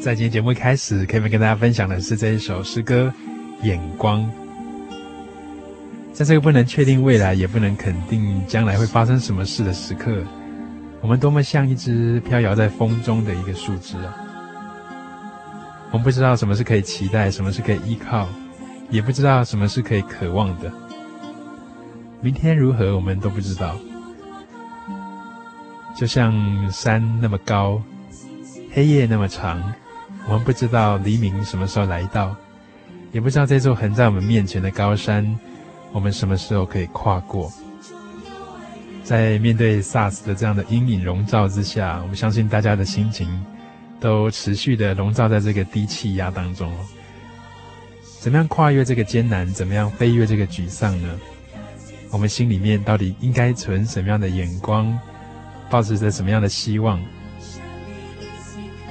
在今天节目一开始，可以跟大家分享的是这一首诗歌《眼光》。在这个不能确定未来，也不能肯定将来会发生什么事的时刻，我们多么像一只飘摇在风中的一个树枝啊！我们不知道什么是可以期待，什么是可以依靠，也不知道什么是可以渴望的。明天如何，我们都不知道。就像山那么高，黑夜那么长，我们不知道黎明什么时候来到，也不知道这座横在我们面前的高山，我们什么时候可以跨过。在面对 SARS 的这样的阴影笼罩之下，我们相信大家的心情都持续的笼罩在这个低气压当中。怎么样跨越这个艰难？怎么样飞越这个沮丧呢？我们心里面到底应该存什么样的眼光，抱持着什么样的希望？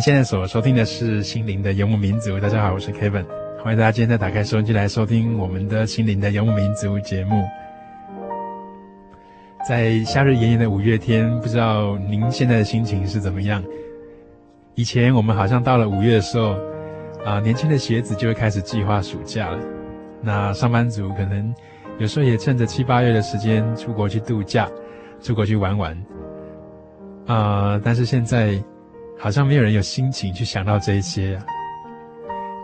您现在所收听的是《心灵的游牧民族》。大家好，我是 Kevin，欢迎大家今天再打开收音机来收听我们的《心灵的游牧民族》节目。在夏日炎炎的五月天，不知道您现在的心情是怎么样？以前我们好像到了五月的时候，啊，年轻的学子就会开始计划暑假了。那上班族可能有时候也趁着七八月的时间出国去度假，出国去玩玩。啊，但是现在好像没有人有心情去想到这一些啊。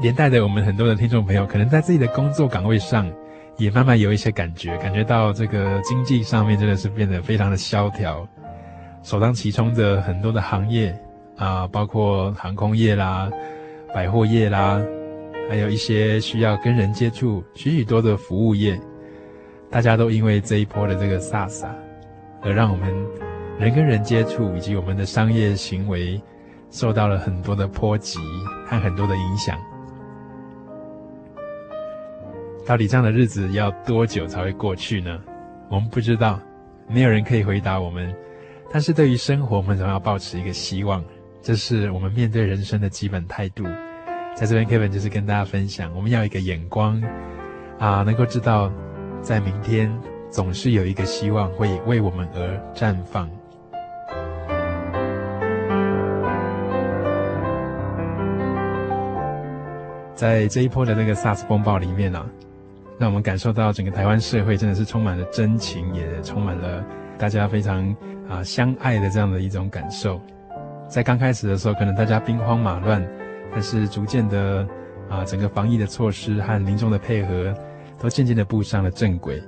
连带的，我们很多的听众朋友可能在自己的工作岗位上。也慢慢有一些感觉，感觉到这个经济上面真的是变得非常的萧条，首当其冲的很多的行业啊，包括航空业啦、百货业啦，还有一些需要跟人接触许许多的服务业，大家都因为这一波的这个 SARS，而让我们人跟人接触以及我们的商业行为受到了很多的波及和很多的影响。到底这样的日子要多久才会过去呢？我们不知道，没有人可以回答我们。但是对于生活，我们总要保持一个希望，这是我们面对人生的基本态度。在这边，Kevin 就是跟大家分享，我们要一个眼光啊，能够知道，在明天总是有一个希望会为我们而绽放。在这一波的那个 SARS 风暴里面啊。让我们感受到整个台湾社会真的是充满了真情，也充满了大家非常啊相爱的这样的一种感受。在刚开始的时候，可能大家兵荒马乱，但是逐渐的啊，整个防疫的措施和民众的配合都渐渐的步上了正轨。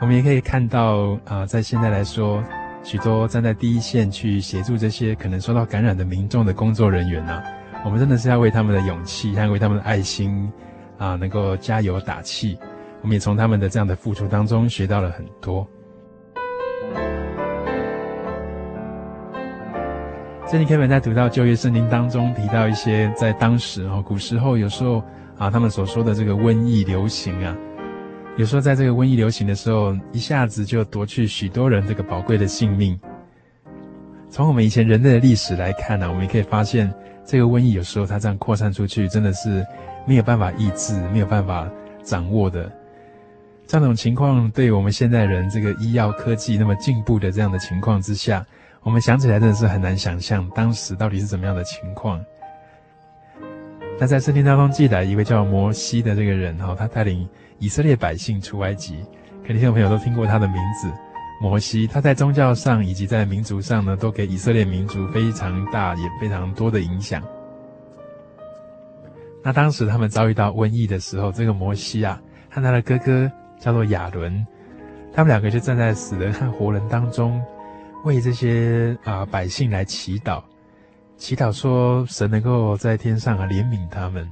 我们也可以看到啊，在现在来说，许多站在第一线去协助这些可能受到感染的民众的工作人员呐，我们真的是要为他们的勇气和为他们的爱心。啊，能够加油打气，我们也从他们的这样的付出当中学到了很多。这里 Kevin 在读到旧约圣经当中提到一些在当时哦，古时候有时候啊，他们所说的这个瘟疫流行啊，有时候在这个瘟疫流行的时候，一下子就夺去许多人这个宝贵的性命。从我们以前人类的历史来看呢，啊，我们也可以发现，这个瘟疫有时候它这样扩散出去，真的是。没有办法抑制，没有办法掌握的这样种情况，对我们现代人这个医药科技那么进步的这样的情况之下，我们想起来真的是很难想象当时到底是怎么样的情况。那在圣经当中记载一位叫摩西的这个人哈，他带领以色列百姓出埃及，肯定听众朋友都听过他的名字。摩西他在宗教上以及在民族上呢，都给以色列民族非常大也非常多的影响。那当时他们遭遇到瘟疫的时候，这个摩西啊和他的哥哥叫做亚伦，他们两个就站在死人和活人当中，为这些啊百姓来祈祷，祈祷说神能够在天上啊怜悯他们，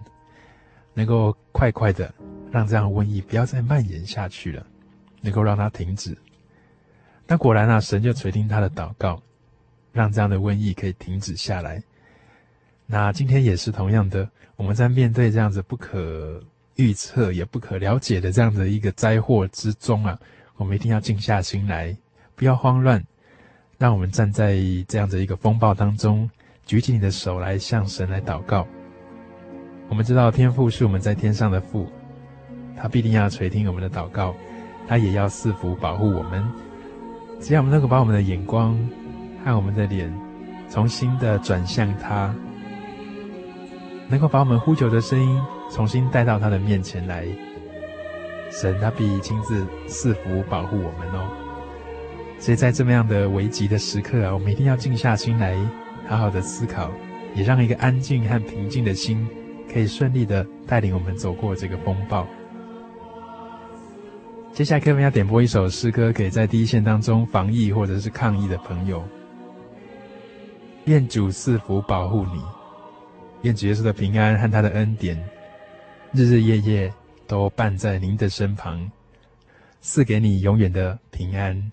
能够快快的让这样瘟疫不要再蔓延下去了，能够让它停止。那果然啊，神就垂听他的祷告，让这样的瘟疫可以停止下来。那今天也是同样的。我们在面对这样子不可预测也不可了解的这样的一个灾祸之中啊，我们一定要静下心来，不要慌乱，让我们站在这样的一个风暴当中，举起你的手来向神来祷告。我们知道天父是我们在天上的父，他必定要垂听我们的祷告，他也要赐福保护我们。只要我们能够把我们的眼光和我们的脸重新的转向他。能够把我们呼求的声音重新带到他的面前来，神他必亲自赐福保护我们哦。所以在这么样的危急的时刻啊，我们一定要静下心来，好好的思考，也让一个安静和平静的心可以顺利的带领我们走过这个风暴。接下来，课文要点播一首诗歌，给在第一线当中防疫或者是抗疫的朋友。愿主赐福保护你。愿主耶稣的平安和他的恩典，日日夜夜都伴在您的身旁，赐给你永远的平安。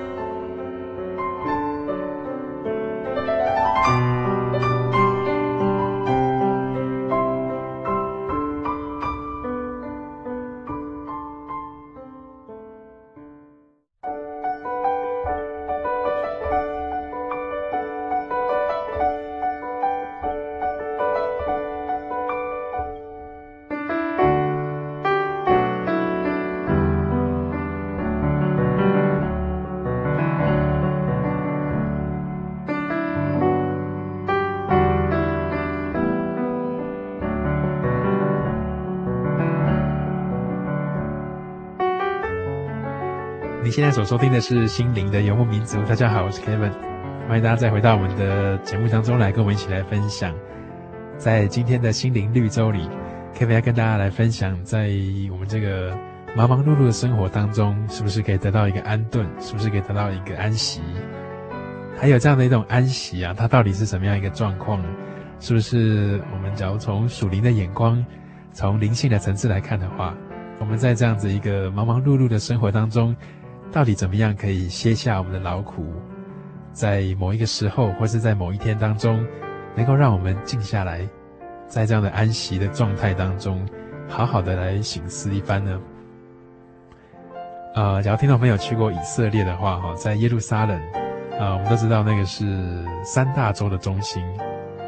现在所收听的是《心灵的游牧民族》。大家好，我是 Kevin，欢迎大家再回到我们的节目当中来，跟我们一起来分享。在今天的心灵绿洲里，Kevin 要跟大家来分享，在我们这个忙忙碌碌的生活当中，是不是可以得到一个安顿？是不是可以得到一个安息？还有这样的一种安息啊，它到底是什么样一个状况？是不是我们假如从属灵的眼光，从灵性的层次来看的话，我们在这样子一个忙忙碌碌的生活当中，到底怎么样可以歇下我们的劳苦，在某一个时候，或是在某一天当中，能够让我们静下来，在这样的安息的状态当中，好好的来省思一番呢？呃，假如听众朋友去过以色列的话，哈，在耶路撒冷，啊、我们都知道那个是三大洲的中心，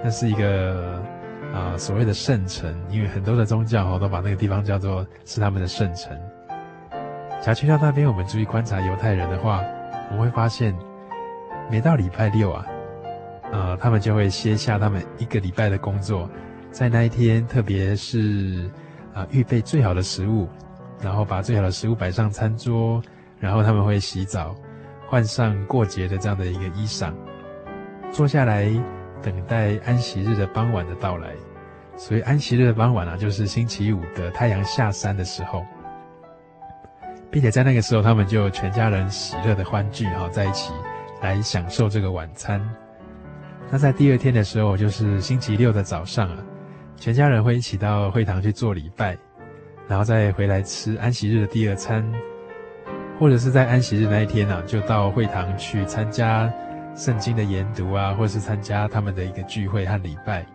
那是一个啊、所谓的圣城，因为很多的宗教哈都把那个地方叫做是他们的圣城。假如去到那边，我们注意观察犹太人的话，我们会发现，每到礼拜六啊，呃，他们就会歇下他们一个礼拜的工作，在那一天，特别是啊、预备最好的食物，然后把最好的食物摆上餐桌，然后他们会洗澡，换上过节的这样的一个衣裳，坐下来等待安息日的傍晚的到来。所以安息日的傍晚啊，就是星期五的太阳下山的时候。并且在那个时候，他们就全家人喜乐的欢聚哈在一起，来享受这个晚餐。那在第二天的时候，就是星期六的早上啊，全家人会一起到会堂去做礼拜，然后再回来吃安息日的第二餐，或者是在安息日那一天呢、啊，就到会堂去参加圣经的研读啊，或是参加他们的一个聚会和礼拜，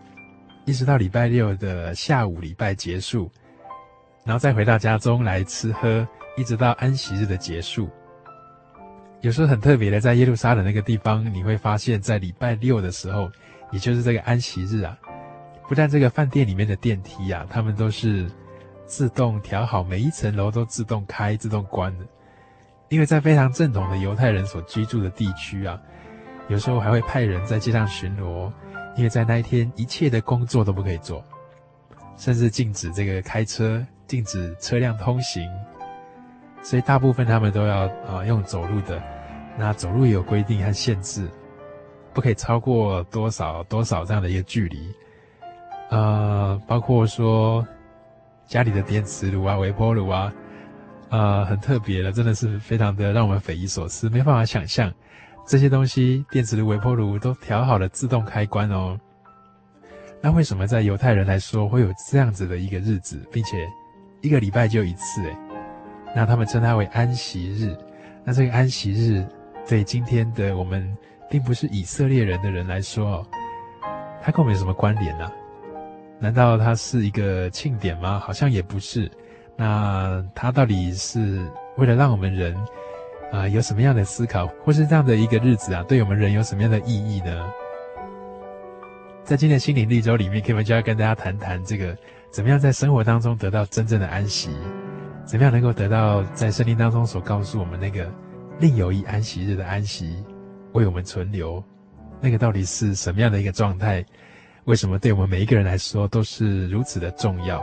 一直到礼拜六的下午礼拜结束，然后再回到家中来吃喝。一直到安息日的结束，有时候很特别的，在耶路撒冷那个地方，你会发现在礼拜六的时候，也就是这个安息日啊，不但这个饭店里面的电梯啊，他们都是自动调好，每一层楼都自动开、自动关的。因为在非常正统的犹太人所居住的地区啊，有时候还会派人在街上巡逻，因为在那一天一切的工作都不可以做，甚至禁止这个开车，禁止车辆通行。所以大部分他们都要啊、呃、用走路的，那走路也有规定和限制，不可以超过多少多少这样的一个距离，呃，包括说家里的电磁炉啊、微波炉啊，呃，很特别的，真的是非常的让我们匪夷所思，没办法想象这些东西，电磁炉、微波炉都调好了自动开关哦。那为什么在犹太人来说会有这样子的一个日子，并且一个礼拜就一次？诶那他们称它为安息日，那这个安息日对今天的我们，并不是以色列人的人来说，它跟我们有什么关联呢、啊？难道它是一个庆典吗？好像也不是。那它到底是为了让我们人啊、有什么样的思考，或是这样的一个日子啊，对我们人有什么样的意义呢？在今天的心灵绿洲里面，Kevin 就要跟大家谈谈这个，怎么样在生活当中得到真正的安息，怎么样能够得到在圣经当中所告诉我们那个另有一安息日的安息为我们存留，那个到底是什么样的一个状态？为什么对我们每一个人来说都是如此的重要？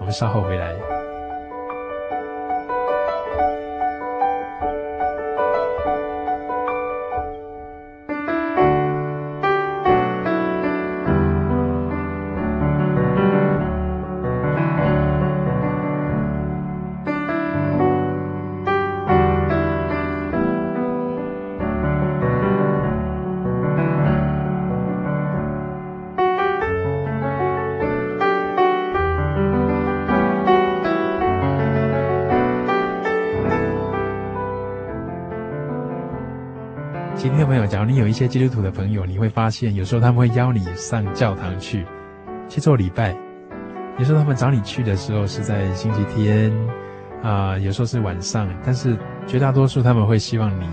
我们稍后回来。一些基督徒的朋友，你会发现，有时候他们会邀你上教堂去去做礼拜。有时候他们找你去的时候是在星期天，啊、有时候是晚上。但是绝大多数他们会希望你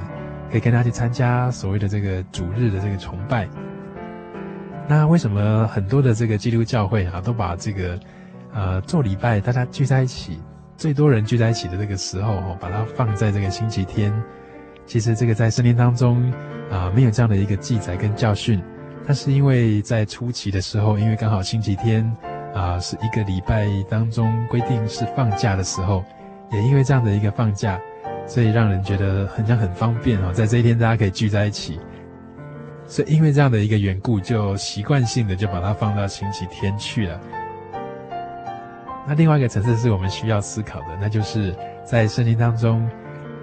可以跟他去参加所谓的这个主日的这个崇拜。那为什么很多的这个基督教会啊，都把这个呃做礼拜，大家聚在一起，最多人聚在一起的这个时候，哦，把它放在这个星期天？其实这个在圣经当中。啊，没有这样的一个记载跟教训，但是因为在初期的时候，因为刚好星期天啊是一个礼拜当中规定是放假的时候，也因为这样的一个放假，所以让人觉得很像很方便哦，在这一天大家可以聚在一起，所以因为这样的一个缘故，就习惯性的就把它放到星期天去了。那另外一个层次是我们需要思考的，那就是在圣经当中。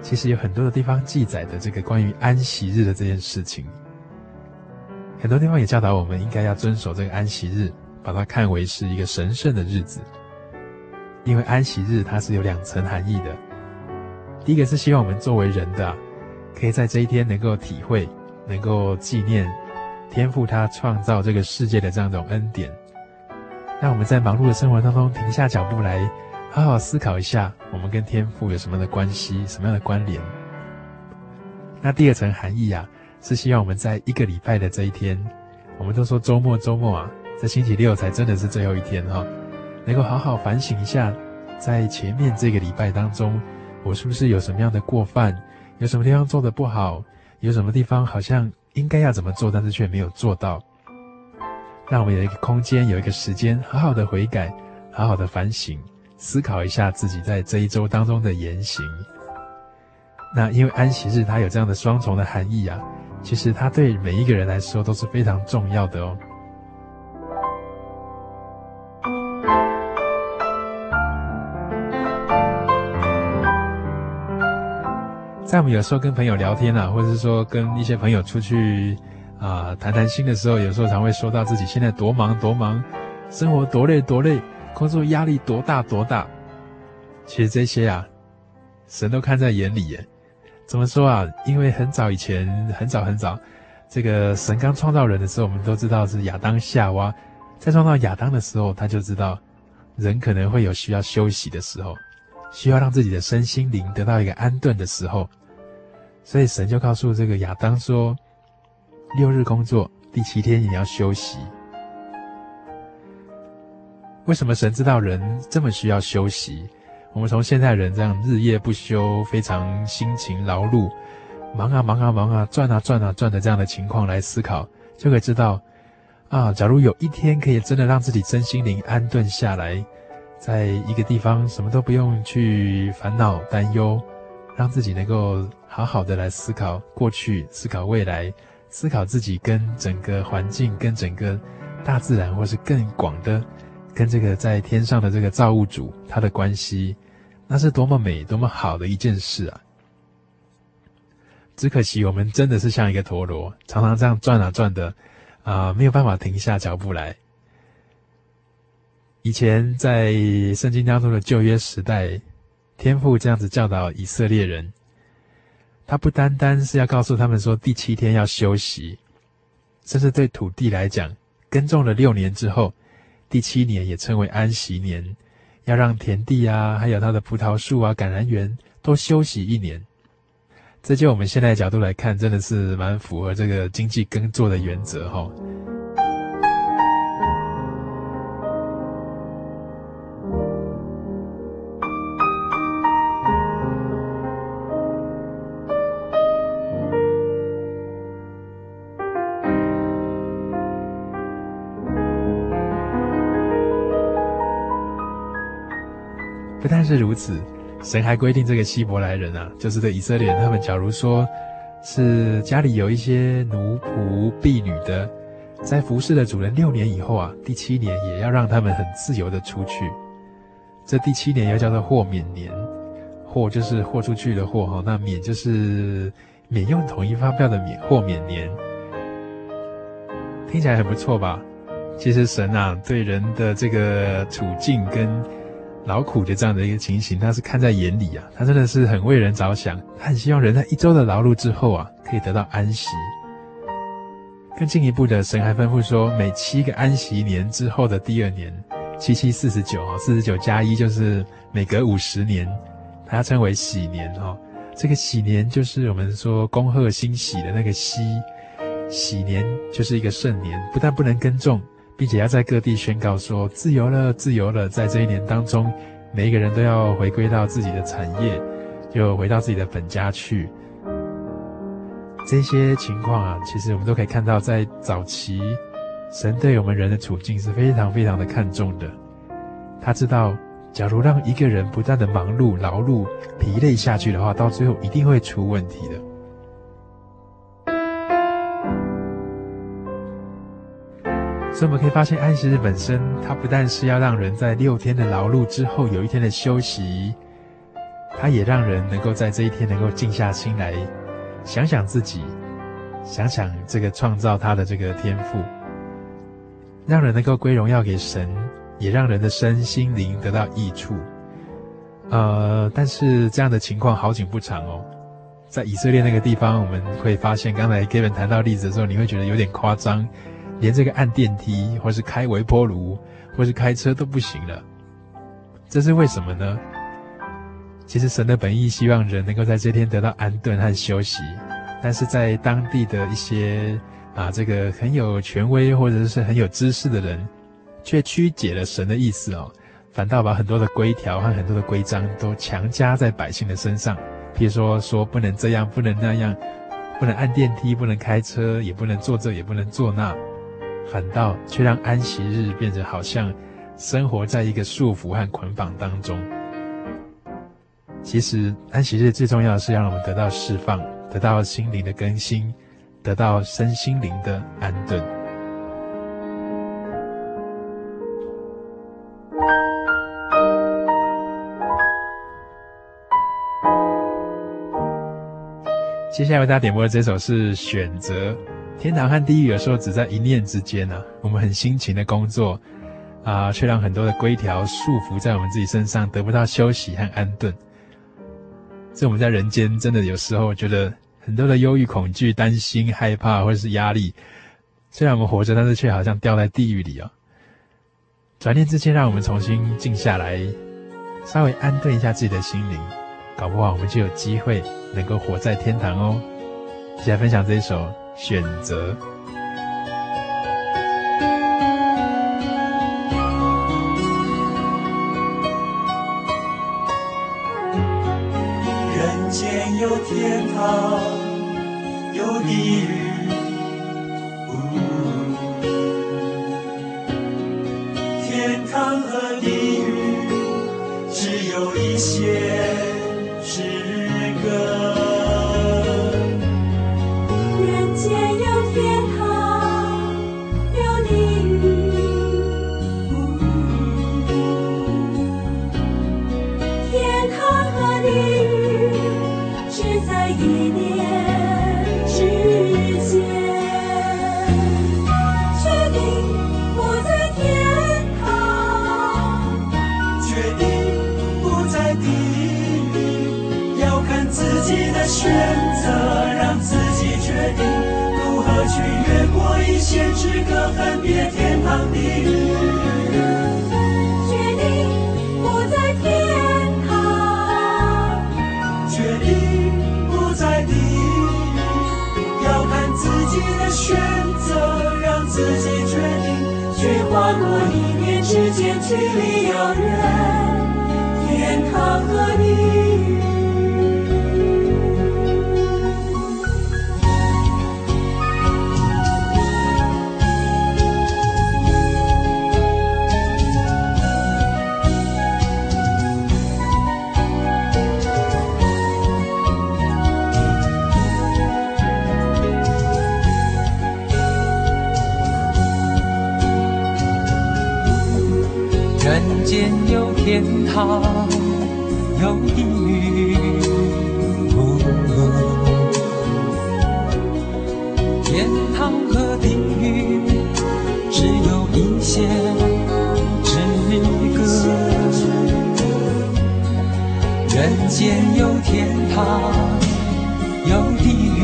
其实有很多的地方记载的这个关于安息日的这件事情，很多地方也教导我们应该要遵守这个安息日，把它看为是一个神圣的日子。因为安息日它是有两层含义的，第一个是希望我们作为人的，可以在这一天能够体会、能够纪念天父他创造这个世界的这样一种恩典，让我们在忙碌的生活当中停下脚步来。好好思考一下，我们跟天父有什么样的关系，什么样的关联？那第二层含义啊，是希望我们在一个礼拜的这一天，我们都说周末周末啊，这星期六才真的是最后一天哈，能够好好反省一下，在前面这个礼拜当中，我是不是有什么样的过犯，有什么地方做得不好，有什么地方好像应该要怎么做，但是却没有做到，让我们有一个空间，有一个时间，好好的悔改，好好的反省。思考一下自己在这一周当中的言行。那因为安息日它有这样的双重的含义啊，其实它对每一个人来说都是非常重要的哦。在我们有时候跟朋友聊天啊，或者是说跟一些朋友出去啊谈谈心的时候，有时候常会说到自己现在多忙多忙，生活多累多累。工作压力多大多大？其实这些啊，神都看在眼里耶。怎么说啊？因为很早以前，很早很早，这个神刚创造人的时候，我们都知道是亚当夏娃。在创造亚当的时候，他就知道人可能会有需要休息的时候，需要让自己的身心灵得到一个安顿的时候。所以神就告诉这个亚当说：六日工作，第七天你要休息。为什么神知道人这么需要休息？我们从现在人这样日夜不休、非常辛勤劳碌、忙啊忙啊忙啊、转啊转啊转的这样的情况来思考，就可以知道，啊，假如有一天可以真的让自己真心灵安顿下来，在一个地方什么都不用去烦恼担忧，让自己能够好好的来思考过去、思考未来、思考自己跟整个环境、跟整个大自然，或是更广的。跟这个在天上的这个造物主他的关系，那是多么美、多么好的一件事啊！只可惜我们真的是像一个陀螺，常常这样转啊转的，啊、没有办法停下脚步来。以前在圣经当中的旧约时代，天父这样子教导以色列人，他不单单是要告诉他们说第七天要休息，甚至对土地来讲，耕种了六年之后。第七年也称为安息年，要让田地啊，还有它的葡萄树啊、橄榄园都休息一年。这就我们现在角度来看，真的是蛮符合这个经济耕作的原则哈、不但是如此，神还规定这个希伯来人啊，就是这以色列人，他们假如说是家里有一些奴仆婢女的，在服侍了主人六年以后啊，第七年也要让他们很自由的出去。这第七年又叫做豁免年，豁就是豁出去的豁哈，那免就是免用统一发票的免，豁免年。听起来很不错吧？其实神啊，对人的这个处境跟劳苦的这样的一个情形，他是看在眼里啊，他真的是很为人着想，他很希望人在一周的劳碌之后啊，可以得到安息。更进一步的，神还吩咐说，每七个安息年之后的第二年，七七四十九啊，四十九加一就是每隔五十年，他称为喜年哦。这个喜年就是我们说恭贺欣喜的那个喜。喜年就是一个圣年，不但不能耕种，并且要在各地宣告说自由了，自由了。在这一年当中，每一个人都要回归到自己的产业，就回到自己的本家去。这些情况啊，其实我们都可以看到，在早期，神对我们人的处境是非常非常的看重的。他知道，假如让一个人不断的忙碌、劳碌、疲累下去的话，到最后一定会出问题的。所以我们可以发现，安息日本身，它不但是要让人在六天的劳碌之后有一天的休息，它也让人能够在这一天能够静下心来，想想自己，想想这个创造他的这个天赋，让人能够归荣耀给神，也让人的身心灵得到益处。呃，但是这样的情况好景不长哦，在以色列那个地方，我们会发现，刚才跟人谈到例子的时候，你会觉得有点夸张。连这个按电梯，或是开微波炉，或是开车都不行了，这是为什么呢？其实神的本意希望人能够在这天得到安顿和休息，但是在当地的一些啊，这个很有权威或者是很有知识的人，却曲解了神的意思哦，反倒把很多的规条和很多的规章都强加在百姓的身上，譬如说说不能这样，不能那样，不能按电梯，不能开车，也不能做这，也不能做那。反倒却让安息日变得好像生活在一个束缚和捆绑当中。其实安息日最重要的是让我们得到释放，得到心灵的更新，得到身心灵的安顿。接下来为大家点播的这首是《选择》。天堂和地狱有时候只在一念之间呢、我们很辛勤的工作，啊，却让很多的规条束缚在我们自己身上，得不到休息和安顿。这我们在人间真的有时候觉得很多的忧郁、恐惧、担心、害怕或者是压力。虽然我们活着，但是却好像掉在地狱里啊。转念之间，让我们重新静下来，稍微安顿一下自己的心灵，搞不好我们就有机会能够活在天堂哦。一起来分享这一首。选择，人间有天堂，有地狱。自己的选择让自己决定如何去越过一线之隔，分别天堂地狱。决定不在天堂，决定不在地狱，要看自己的选择，让自己决定去跨过一念之间距离遥远，天堂和地狱狱。有地狱。天堂和地狱只有一线之隔，人间有天堂，有地狱。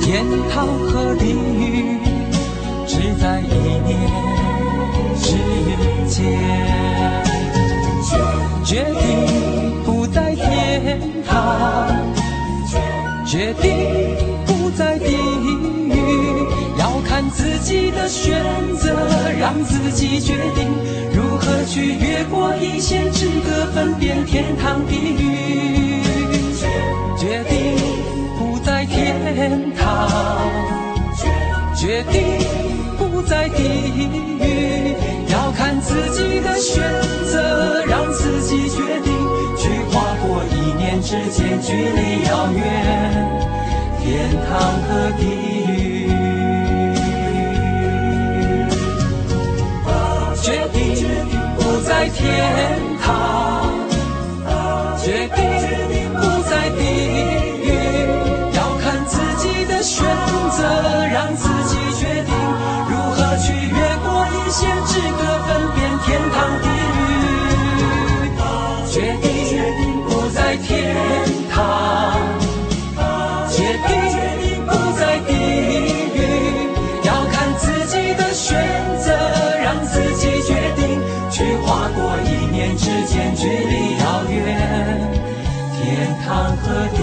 天堂和地狱在一念之间，决定不在天堂，决定不在地狱，要看自己的选择，让自己决定如何去越过一线之隔，分辨天堂地狱，地狱，要看自己的选择，让自己决定去跨过一念之间距离遥远，天堂和地狱，决定不在天堂，决定过一线之隔，分辨天堂地狱。决定决定不在天堂，决定决定不在地狱。要看自己的选择，让自己决定去划过一念之间距离遥远，天堂和地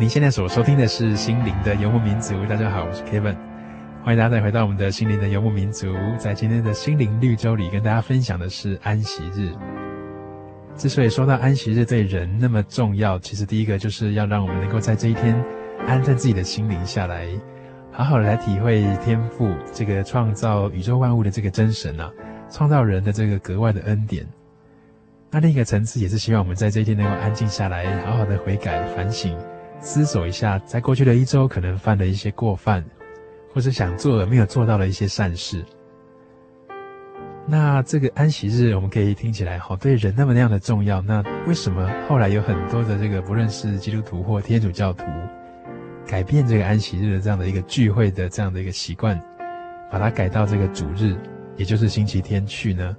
您现在所收听的是《心灵的游牧民族》。大家好，我是 Kevin，欢迎大家再回到我们的《心灵的游牧民族》。在今天的心灵绿洲里，跟大家分享的是安息日。之所以说到安息日对人那么重要，其实第一个就是要让我们能够在这一天安顿自己的心灵下来，好好的来体会天赋这个创造宇宙万物的这个真神啊，创造人的这个格外的恩典。那另一个层次也是希望我们在这一天能够安静下来，好好的悔改反省。思索一下，在过去的一周可能犯了一些过犯，或是想做而没有做到的一些善事。那这个安息日，我们可以听起来好，对人那么那样的重要。那为什么后来有很多的这个不论是基督徒或天主教徒，改变这个安息日的这样的一个聚会的这样的一个习惯，把它改到这个主日，也就是星期天去呢？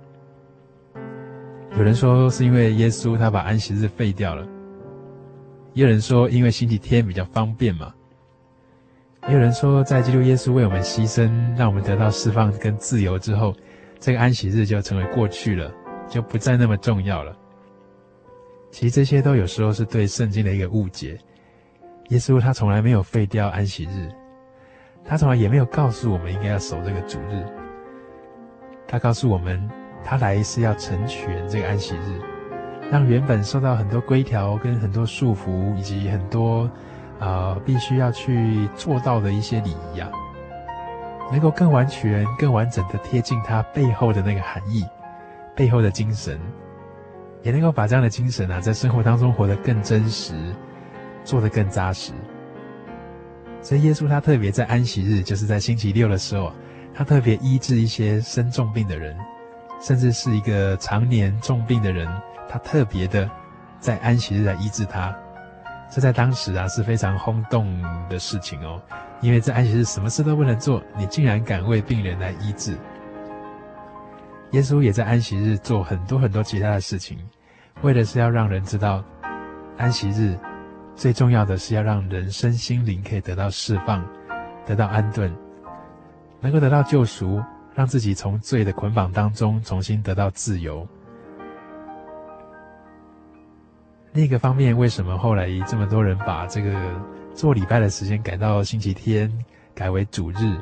有人说是因为耶稣他把安息日废掉了。也有人说，因为星期天比较方便嘛。也有人说，在基督耶稣为我们牺牲，让我们得到释放跟自由之后，这个安息日就成为过去了，就不再那么重要了。其实这些都有时候是对圣经的一个误解。耶稣他从来没有废掉安息日，他从来也没有告诉我们应该要守这个主日。他告诉我们，他来是要成全这个安息日。让原本受到很多规条、跟很多束缚，以及很多啊、呃、必须要去做到的一些礼仪啊，能够更完全、更完整的贴近它背后的那个含义、背后的精神，也能够把这样的精神啊，在生活当中活得更真实，做得更扎实。所以耶稣他特别在安息日，就是在星期六的时候，他特别医治一些生重病的人，甚至是一个常年重病的人。他特别的在安息日来医治他，这在当时啊是非常轰动的事情哦，因为在安息日什么事都不能做，你竟然敢为病人来医治。耶稣也在安息日做很多很多其他的事情，为的是要让人知道，安息日最重要的是要让人身心灵可以得到释放，得到安顿，能够得到救赎，让自己从罪的捆绑当中重新得到自由。另一个方面，为什么后来这么多人把这个做礼拜的时间改到星期天，改为主日？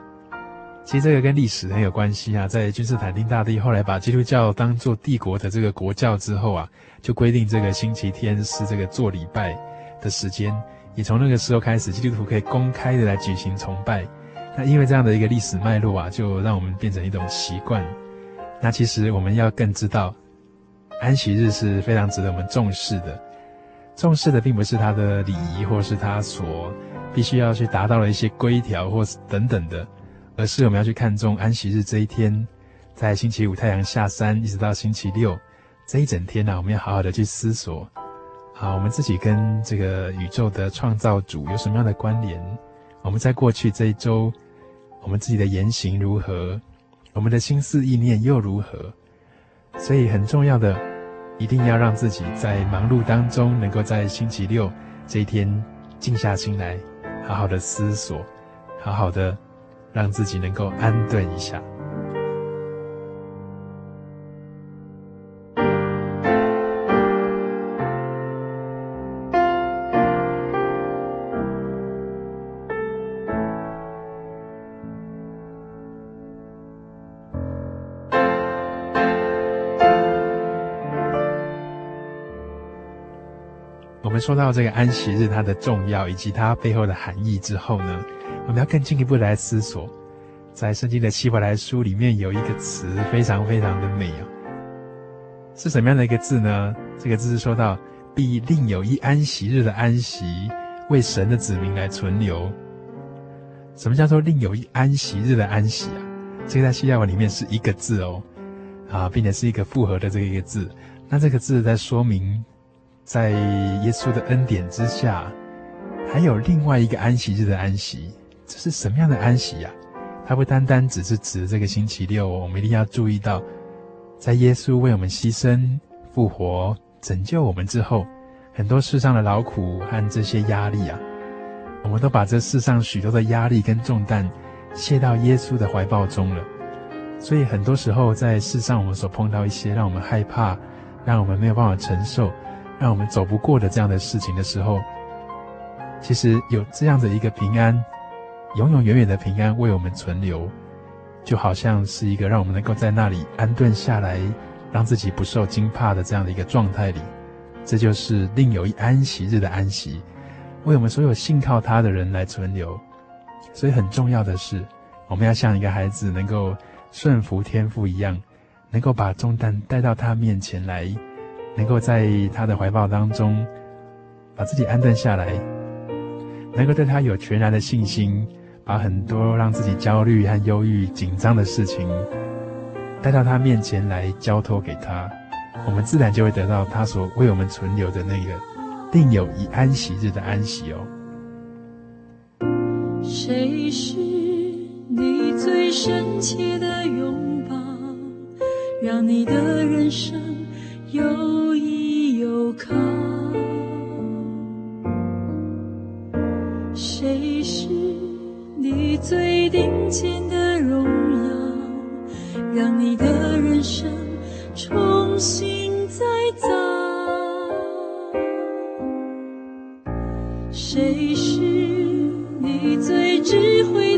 其实这个跟历史很有关系啊。在君士坦丁大帝后来把基督教当做帝国的这个国教之后啊，就规定这个星期天是这个做礼拜的时间。也从那个时候开始，基督徒可以公开的来举行崇拜。那因为这样的一个历史脉络啊，就让我们变成一种习惯。那其实我们要更知道，安息日是非常值得我们重视的。重视的并不是他的礼仪，或是他所必须要去达到的一些规条，或是等等的，而是我们要去看重安息日这一天，在星期五太阳下山，一直到星期六这一整天呢、我们要好好的去思索，啊，我们自己跟这个宇宙的创造主有什么样的关联？我们在过去这一周，我们自己的言行如何？我们的心思意念又如何？所以很重要的，一定要让自己在忙碌当中，能够在星期六这一天静下心来，好好的思索，好好的让自己能够安顿一下。说到这个安息日它的重要以及它背后的含义之后呢，我们要更进一步来思索，在圣经的希伯来书里面有一个词非常非常的美啊，是什么样的一个字呢？这个字是说到必另有一安息日的安息，为神的子民来存留。什么叫做另有一安息日的安息啊？这个在希腊文里面是一个字哦，啊，并且是一个复合的这个一个字。那这个字在说明。在耶稣的恩典之下，还有另外一个安息日的安息，这是什么样的安息呀？它不单单只是指这个星期六，我们一定要注意到，在耶稣为我们牺牲、复活、拯救我们之后，很多世上的劳苦和这些压力啊，我们都把这世上许多的压力跟重担卸到耶稣的怀抱中了。所以很多时候在世上，我们所碰到一些让我们害怕、让我们没有办法承受。让我们走不过的这样的事情的时候，其实有这样的一个平安，永永远远的平安为我们存留，就好像是一个让我们能够在那里安顿下来，让自己不受惊怕的这样的一个状态里。这就是另有一安息日的安息，为我们所有信靠他的人来存留。所以很重要的是，我们要像一个孩子能够顺服天父一样，能够把重担带到他面前来。能够在他的怀抱当中，把自己安顿下来，能够对他有全然的信心，把很多让自己焦虑和忧郁、紧张的事情带到他面前来交托给他，我们自然就会得到他所为我们存留的那个另有以安息日的安息哦。谁是你最深切的拥抱，让你的人生有靠，谁是你最顶尖的荣耀，让你的人生重新再造？谁是你最智慧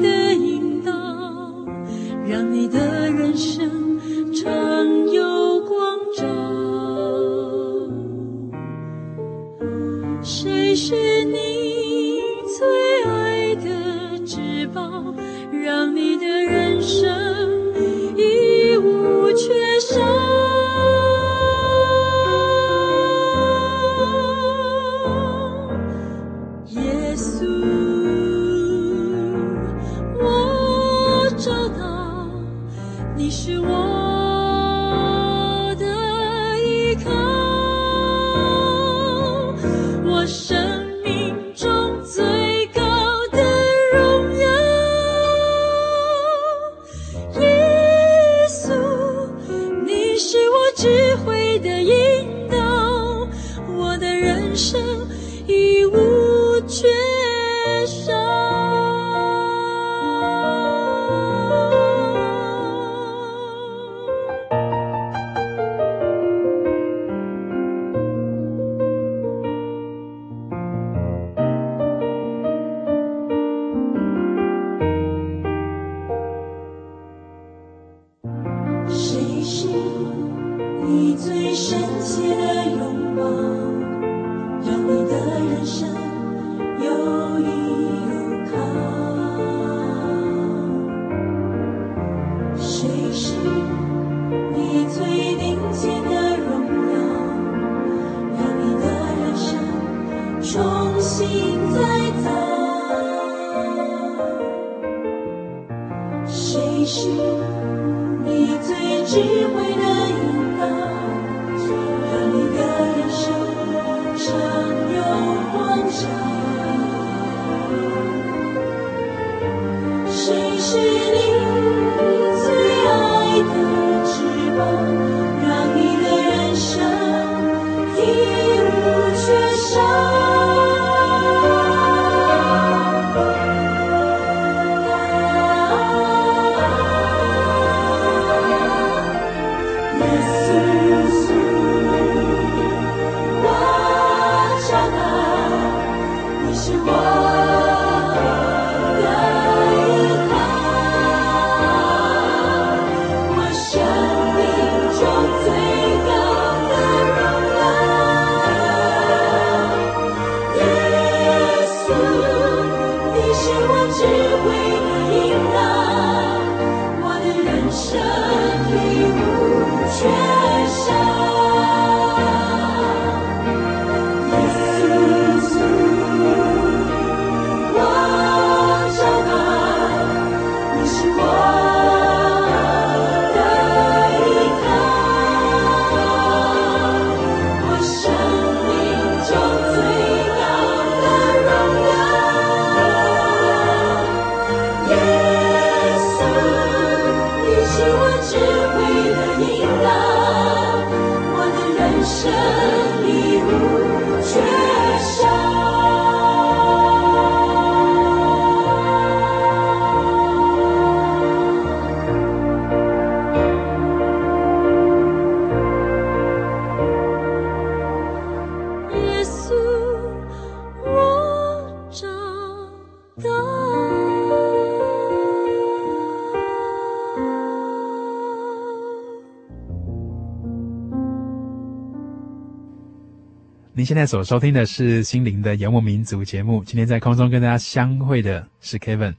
现在所收听的是《心灵的游牧民族》节目。今天在空中跟大家相会的是 Kevin，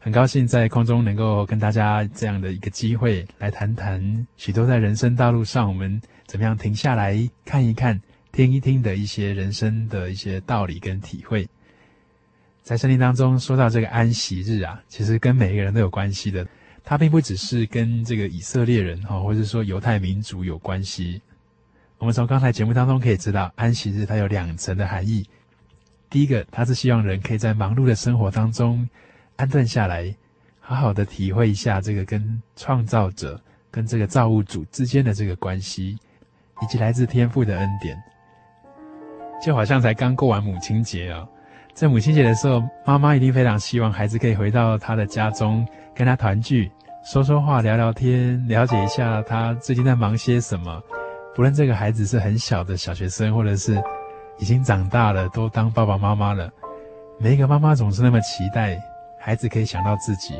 很高兴在空中能够跟大家这样的一个机会来谈谈许多在人生道路上我们怎么样停下来看一看、听一听的一些人生的一些道理跟体会。在圣经当中说到这个安息日啊，其实跟每一个人都有关系的，它并不只是跟这个以色列人哈，或者说犹太民族有关系。我们从刚才节目当中可以知道，安息日它有两层的含义。第一个，它是希望人可以在忙碌的生活当中安顿下来，好好的体会一下这个跟创造者、跟这个造物主之间的这个关系，以及来自天父的恩典。就好像才刚过完母亲节啊，在母亲节的时候，妈妈一定非常希望孩子可以回到他的家中，跟他团聚，说说话、聊聊天，了解一下他最近在忙些什么。不论这个孩子是很小的小学生，或者是已经长大了，都当爸爸妈妈了，每一个妈妈总是那么期待孩子可以想到自己，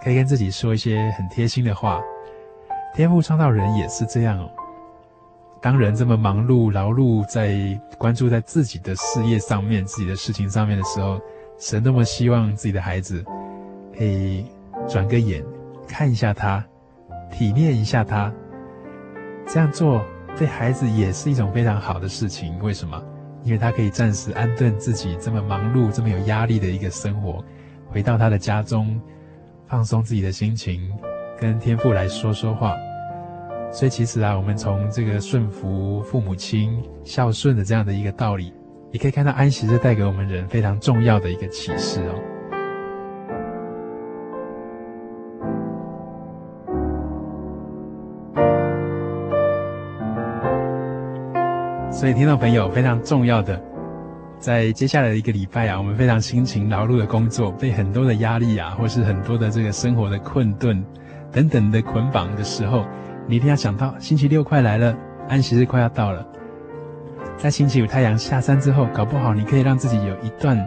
可以跟自己说一些很贴心的话。天赋创造人也是这样哦。当人这么忙碌劳碌，在关注在自己的事业上面、自己的事情上面的时候，神那么希望自己的孩子可以转个眼看一下他，体面一下他。这样做对孩子也是一种非常好的事情。为什么？因为他可以暂时安顿自己这么忙碌、这么有压力的一个生活，回到他的家中，放松自己的心情，跟天父来说说话。所以，其实啊，我们从这个顺服父母亲、孝顺的这样的一个道理，也可以看到安息日带给我们人非常重要的一个启示哦。所以，听众朋友，非常重要的，在接下来的一个礼拜啊，我们非常辛勤劳碌的工作，被很多的压力啊，或是很多的这个生活的困顿等等的捆绑的时候，你一定要想到，星期六快来了，安息日快要到了。在星期五太阳下山之后，搞不好你可以让自己有一段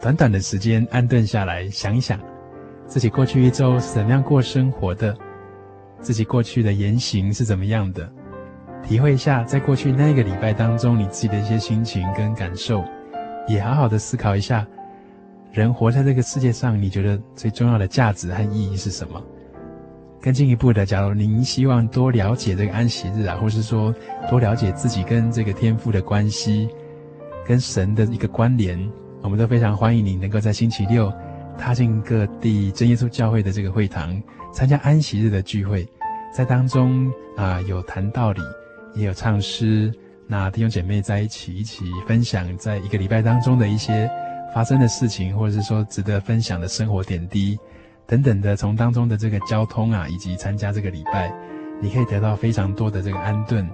短短的时间安顿下来，想一想自己过去一周是怎么样过生活的，自己过去的言行是怎么样的。体会一下，在过去那个礼拜当中，你自己的一些心情跟感受，也好好的思考一下，人活在这个世界上，你觉得最重要的价值和意义是什么？更进一步的，假如您希望多了解这个安息日啊，或是说多了解自己跟这个天父的关系，跟神的一个关联，我们都非常欢迎你能够在星期六踏进各地真耶稣教会的这个会堂，参加安息日的聚会，在当中啊、有谈道理。也有唱诗，那弟兄姐妹在一起一起分享，在一个礼拜当中的一些发生的事情，或者是说值得分享的生活点滴等等的，从当中的这个交通啊，以及参加这个礼拜，你可以得到非常多的这个安顿。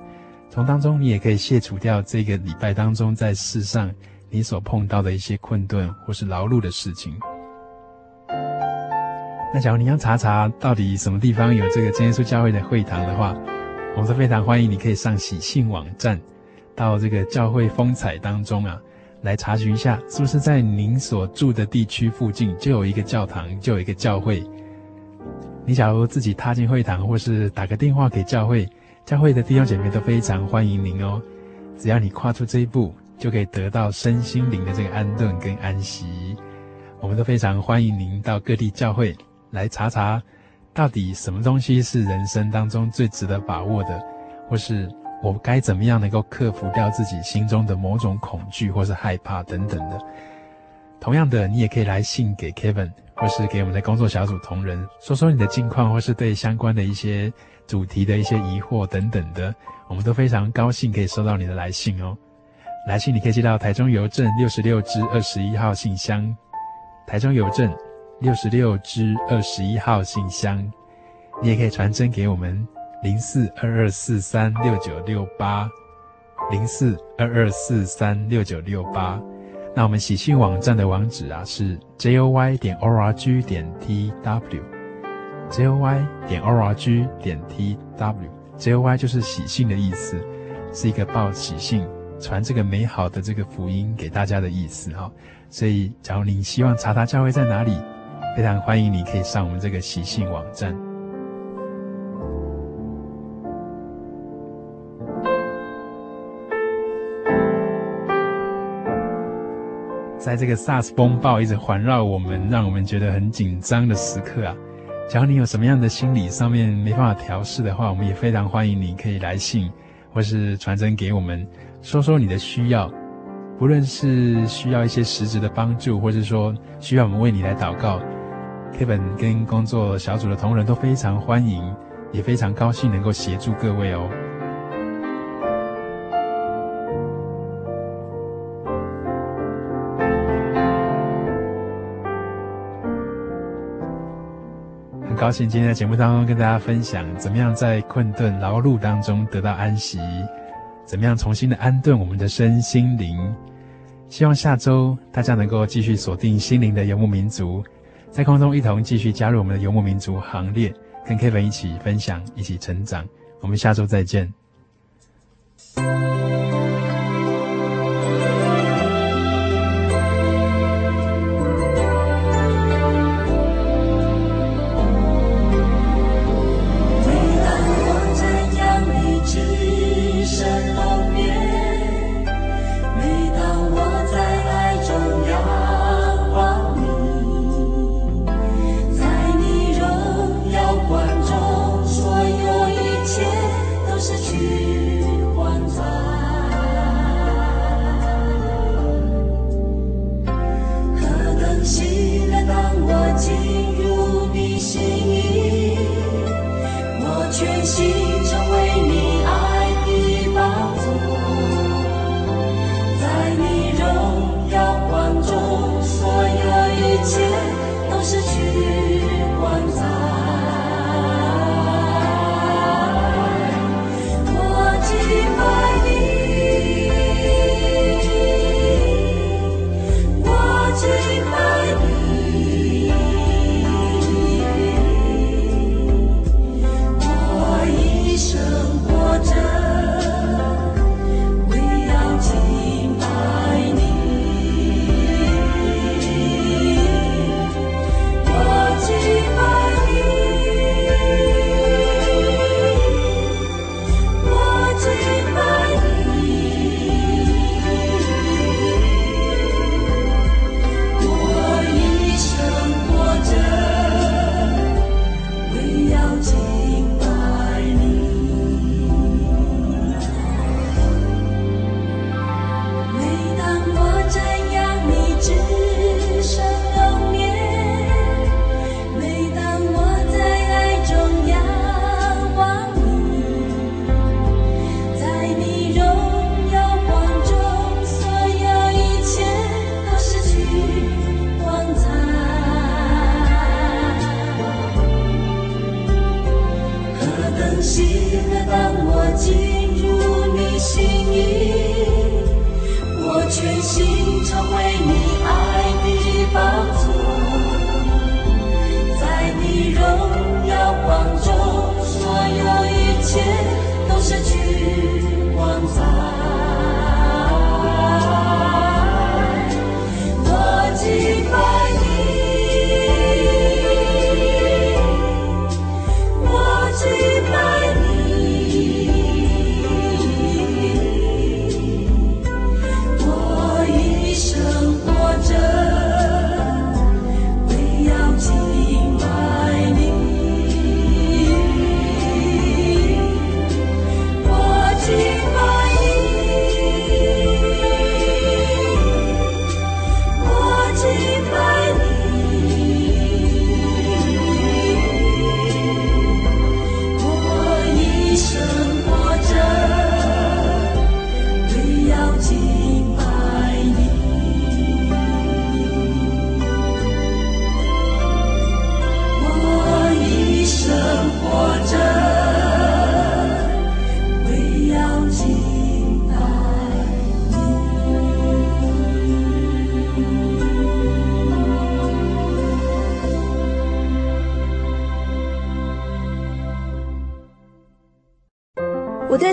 从当中你也可以卸除掉这个礼拜当中在世上你所碰到的一些困顿或是劳碌的事情。那假如你要查查到底什么地方有这个真耶稣教会的会堂的话，我们都非常欢迎你可以上喜信网站，到这个教会风采当中啊，来查询一下，是不是在您所住的地区附近就有一个教堂，就有一个教会。你假如自己踏进会堂，或是打个电话给教会，教会的弟兄姐妹都非常欢迎您哦。只要你跨出这一步，就可以得到身心灵的这个安顿跟安息。我们都非常欢迎您到各地教会来查查。到底什么东西是人生当中最值得把握的，或是我该怎么样能够克服掉自己心中的某种恐惧或是害怕等等的？同样的，你也可以来信给 Kevin，或是给我们的工作小组同仁，说说你的近况，或是对相关的一些主题的一些疑惑等等的，我们都非常高兴可以收到你的来信哦。来信你可以寄到台中邮政六十六支二十一号信箱，台中邮政。六十六支二十一号信箱，你也可以传真给我们零四二二四三六九六八零四二二四三六九六八。那我们喜讯网站的网址啊是 j o y 点 o r g 点 t w，j o y 点 o r g 点 t w，j o y 就是喜讯的意思，是一个报喜讯、传这个美好的这个福音给大家的意思哈。所以，假如你希望查查教会在哪里，非常欢迎你可以上我们这个喜讯网站。在这个 SARS 风暴一直环绕我们，让我们觉得很紧张的时刻啊，假如你有什么样的心理上面没办法调试的话，我们也非常欢迎你可以来信或是传真给我们，说说你的需要，不论是需要一些实质的帮助，或是说需要我们为你来祷告，Kevin 跟工作小组的同仁都非常欢迎，也非常高兴能够协助各位哦。很高兴今天在节目当中跟大家分享，怎么样在困顿劳碌当中得到安息，怎么样重新的安顿我们的身心灵。希望下周大家能够继续锁定心灵的游牧民族，在空中一同继续加入我们的游牧民族行列，跟 Kevin 一起分享，一起成长。我们下周再见。心。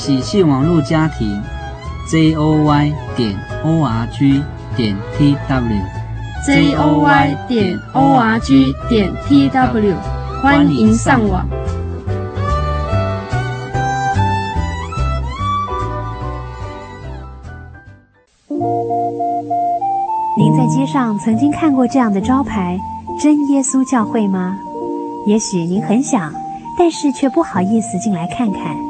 喜信网络家庭，j o y 点 o r g 点 t w，j o y 点 o r g 点 t w，欢迎上网。您在街上曾经看过这样的招牌“真耶稣教会”吗？也许您很想，但是却不好意思进来看看。